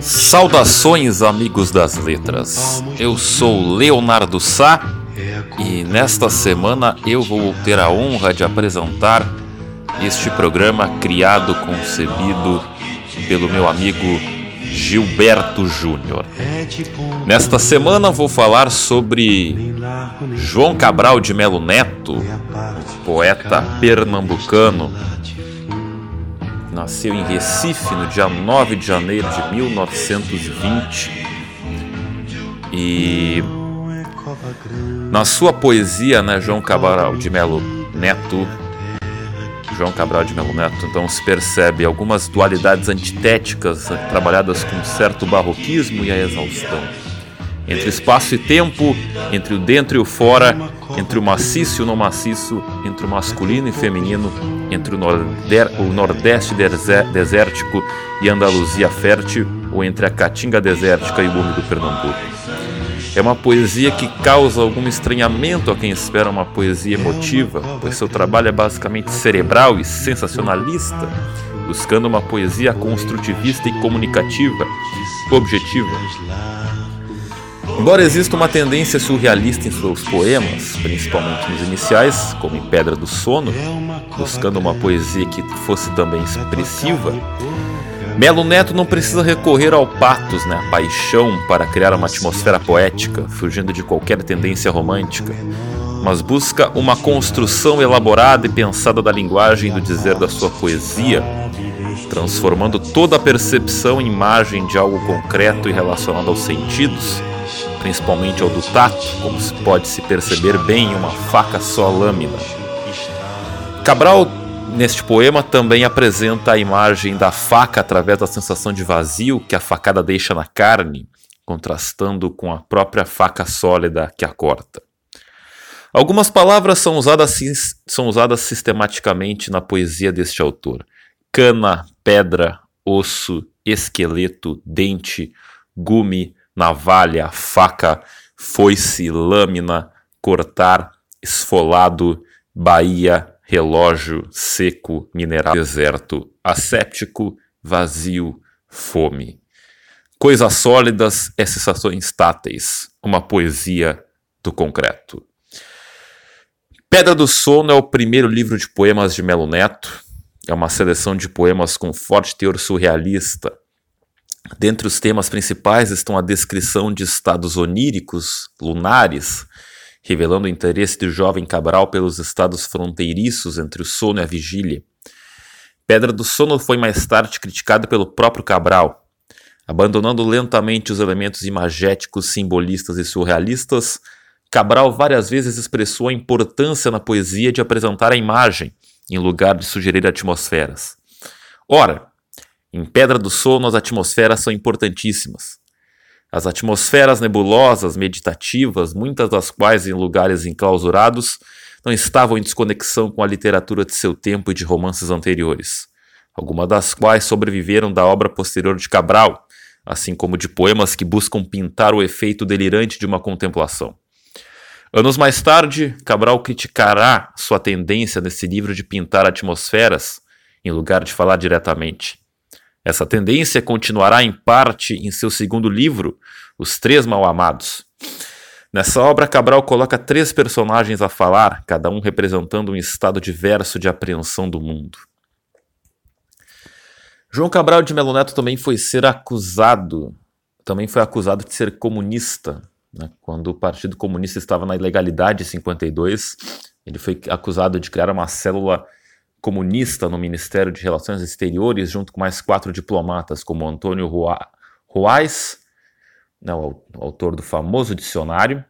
Saudações, amigos das letras. Eu sou Leonardo Sá e nesta semana eu vou ter a honra de apresentar este programa criado, concebido pelo meu amigo Gilberto Júnior. Nesta semana vou falar sobre João Cabral de Melo Neto, poeta pernambucano nasceu em Recife no dia 9 de janeiro de 1920 e na sua poesia, né, João Cabral de Melo Neto, João Cabral de Melo Neto, então se percebe algumas dualidades antitéticas né, trabalhadas com certo barroquismo e a exaustão entre espaço e tempo, entre o dentro e o fora, entre o maciço e o não maciço, entre o masculino e feminino, entre o, norder, o nordeste desértico e Andaluzia fértil, ou entre a caatinga desértica e o úmido Pernambuco. É uma poesia que causa algum estranhamento a quem espera uma poesia emotiva, pois seu trabalho é basicamente cerebral e sensacionalista, buscando uma poesia construtivista e comunicativa, objetiva. Embora exista uma tendência surrealista em seus poemas, principalmente nos iniciais, como em Pedra do Sono, buscando uma poesia que fosse também expressiva, Melo Neto não precisa recorrer ao patos, né, a paixão, para criar uma atmosfera poética, fugindo de qualquer tendência romântica, mas busca uma construção elaborada e pensada da linguagem e do dizer da sua poesia, transformando toda a percepção em imagem de algo concreto e relacionado aos sentidos principalmente ao do tato, como se pode se perceber bem em uma faca só lâmina. Cabral, neste poema, também apresenta a imagem da faca através da sensação de vazio que a facada deixa na carne, contrastando com a própria faca sólida que a corta. Algumas palavras são usadas, são usadas sistematicamente na poesia deste autor: cana, pedra, osso, esqueleto, dente, gume, navalha, faca, foice, lâmina, cortar, esfolado, baía, relógio, seco, mineral, deserto, asséptico, vazio, fome. Coisas sólidas é sensações táteis, uma poesia do concreto. Pedra do Sono é o primeiro livro de poemas de Melo Neto. É uma seleção de poemas com forte teor surrealista, Dentre os temas principais estão a descrição de estados oníricos, lunares, revelando o interesse do jovem Cabral pelos estados fronteiriços entre o sono e a vigília. Pedra do Sono foi mais tarde criticada pelo próprio Cabral. Abandonando lentamente os elementos imagéticos, simbolistas e surrealistas, Cabral várias vezes expressou a importância na poesia de apresentar a imagem, em lugar de sugerir atmosferas. Ora, em Pedra do Sono, as atmosferas são importantíssimas. As atmosferas nebulosas, meditativas, muitas das quais em lugares enclausurados, não estavam em desconexão com a literatura de seu tempo e de romances anteriores, algumas das quais sobreviveram da obra posterior de Cabral, assim como de poemas que buscam pintar o efeito delirante de uma contemplação. Anos mais tarde, Cabral criticará sua tendência nesse livro de pintar atmosferas, em lugar de falar diretamente. Essa tendência continuará em parte em seu segundo livro, Os Três Mal-Amados. Nessa obra, Cabral coloca três personagens a falar, cada um representando um estado diverso de apreensão do mundo. João Cabral de Melo Neto também foi ser acusado, também foi acusado de ser comunista. Né? Quando o Partido Comunista estava na ilegalidade em 52, ele foi acusado de criar uma célula comunista no Ministério de Relações Exteriores, junto com mais quatro diplomatas, como Antônio Ruais, né, autor do famoso dicionário,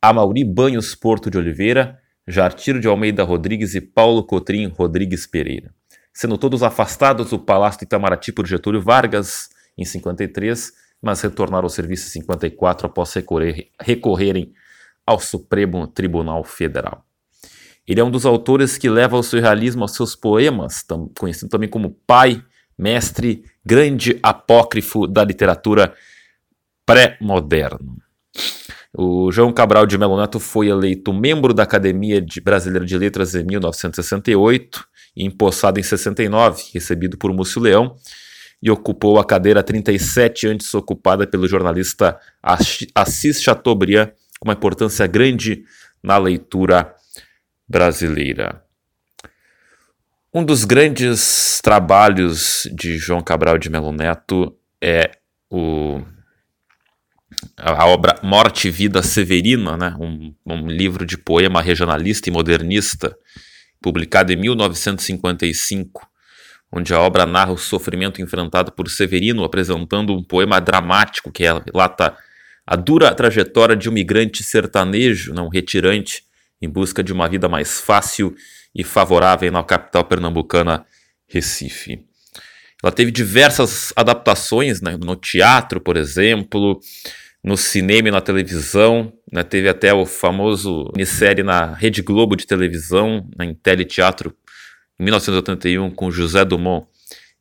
Amauri Banhos Porto de Oliveira, Jartiro de Almeida Rodrigues e Paulo Cotrim Rodrigues Pereira. Sendo todos afastados do Palácio de Itamaraty por Getúlio Vargas, em 53, mas retornaram ao serviço em 54 após recorrer, recorrerem ao Supremo Tribunal Federal. Ele é um dos autores que leva o surrealismo aos seus poemas, conhecido também como pai, mestre, grande apócrifo da literatura pré-moderna. O João Cabral de Melo Neto foi eleito membro da Academia de Brasileira de Letras em 1968 e empossado em 69, recebido por Múcio Leão, e ocupou a cadeira 37 antes ocupada pelo jornalista Assis Chateaubriand, com uma importância grande na leitura brasileira. Um dos grandes trabalhos de João Cabral de Melo Neto é o, a obra Morte e Vida Severina, né? um, um livro de poema regionalista e modernista, publicado em 1955, onde a obra narra o sofrimento enfrentado por Severino, apresentando um poema dramático que relata a dura trajetória de um migrante sertanejo, não retirante, em busca de uma vida mais fácil e favorável na capital pernambucana, Recife. Ela teve diversas adaptações né, no teatro, por exemplo, no cinema e na televisão. Né, teve até o famoso minissérie na Rede Globo de televisão, né, em teleteatro, em 1981, com José Dumont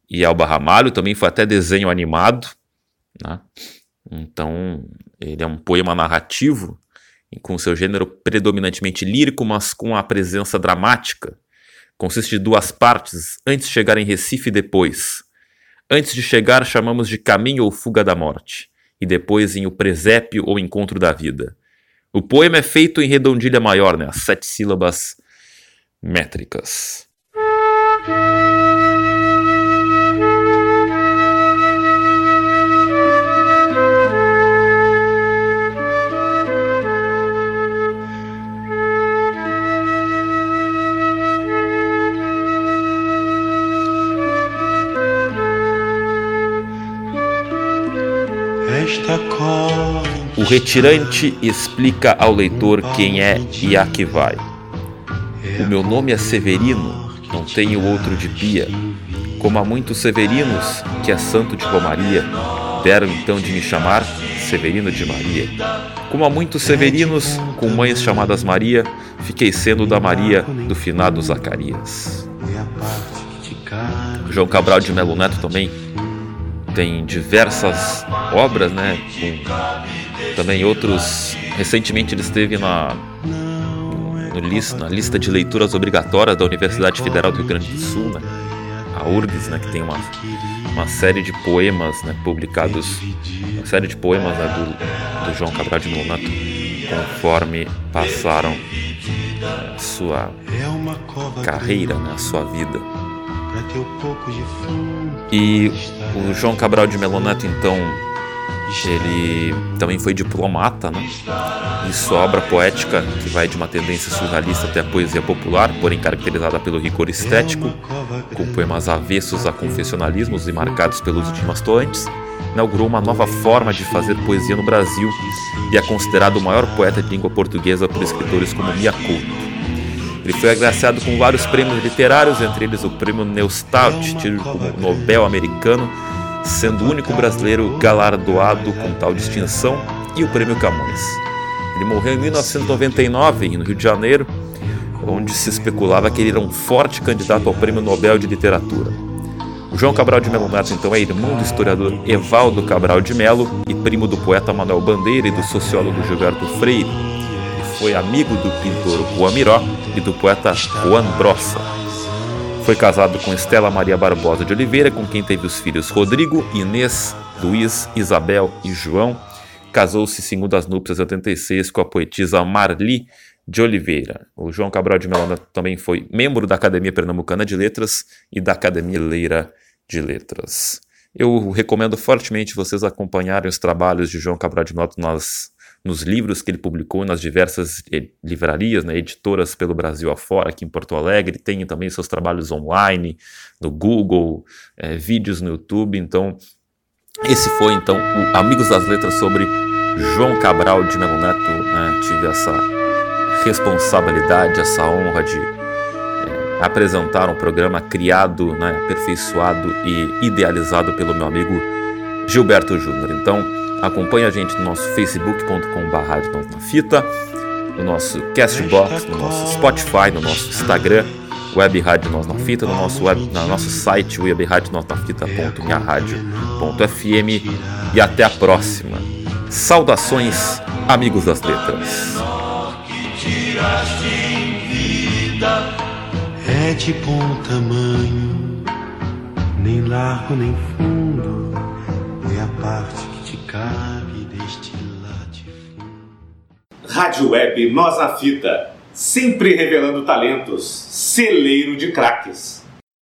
e Alba Ramalho. Também foi até desenho animado. Né? Então, ele é um poema narrativo com seu gênero predominantemente lírico, mas com a presença dramática. Consiste de duas partes, antes de chegar em Recife e depois. Antes de chegar, chamamos de caminho ou fuga da morte, e depois em o presépio ou encontro da vida. O poema é feito em redondilha maior, né, as sete sílabas métricas. Retirante explica ao leitor quem é e a que vai. O meu nome é Severino, não tenho outro de pia. Como há muitos Severinos, que é santo de Romaria, deram então de me chamar Severino de Maria. Como há muitos Severinos, com mães chamadas Maria, fiquei sendo da Maria do finado Zacarias. João Cabral de Melo Neto também tem diversas obras, né? Com também outros. Recentemente ele esteve na, no lista, na lista de leituras obrigatórias da Universidade Federal do Rio Grande do Sul, né? A URGS, né? Que tem uma, uma série de poemas, né? Publicados, uma série de poemas né, do, do João Cabral de Monato, conforme passaram a sua carreira, né? A sua vida. E o João Cabral de Meloneto, então, ele também foi diplomata, né? E sua obra poética, que vai de uma tendência surrealista até a poesia popular, porém caracterizada pelo rigor estético, com poemas avessos a confessionalismos e marcados pelos de mastoantes, inaugurou uma nova forma de fazer poesia no Brasil e é considerado o maior poeta de língua portuguesa por escritores como Mia Couto. Ele foi agraciado com vários prêmios literários, entre eles o prêmio Neustadt, tido como Nobel americano, sendo o único brasileiro galardoado com tal distinção, e o prêmio Camões. Ele morreu em 1999, no Rio de Janeiro, onde se especulava que ele era um forte candidato ao prêmio Nobel de Literatura. O João Cabral de Melo Neto, então, é irmão do historiador Evaldo Cabral de Melo e primo do poeta Manuel Bandeira e do sociólogo Gilberto Freire. E foi amigo do pintor Juan Miró e do poeta Juan Brossa. Foi casado com Estela Maria Barbosa de Oliveira, com quem teve os filhos Rodrigo, Inês, Luiz, Isabel e João. Casou-se, segundo as núpcias 86, com a poetisa Marli de Oliveira. O João Cabral de Melona também foi membro da Academia Pernambucana de Letras e da Academia Leira de Letras. Eu recomendo fortemente vocês acompanharem os trabalhos de João Cabral de Melona nas nos livros que ele publicou nas diversas livrarias, né, editoras pelo Brasil afora, aqui em Porto Alegre, tem também seus trabalhos online, no Google, é, vídeos no YouTube. Então, esse foi então o Amigos das Letras sobre João Cabral de Melo Neto. Né, tive essa responsabilidade, essa honra de é, apresentar um programa criado, né, aperfeiçoado e idealizado pelo meu amigo Gilberto Júnior. Então, acompanhe a gente no nosso facebook.com.br na fita, no nosso Castbox, no nosso Spotify, no nosso Instagram, Web Rádio Nós na Fita, no nosso, web, no nosso site webradionosnafita.minharadio.fm e até a próxima. Saudações, amigos das letras. É de bom tamanho, nem largo nem fundo, é a parte cabe deste latifúndio. Rádio Web Nós na Fita, sempre revelando talentos, celeiro de craques.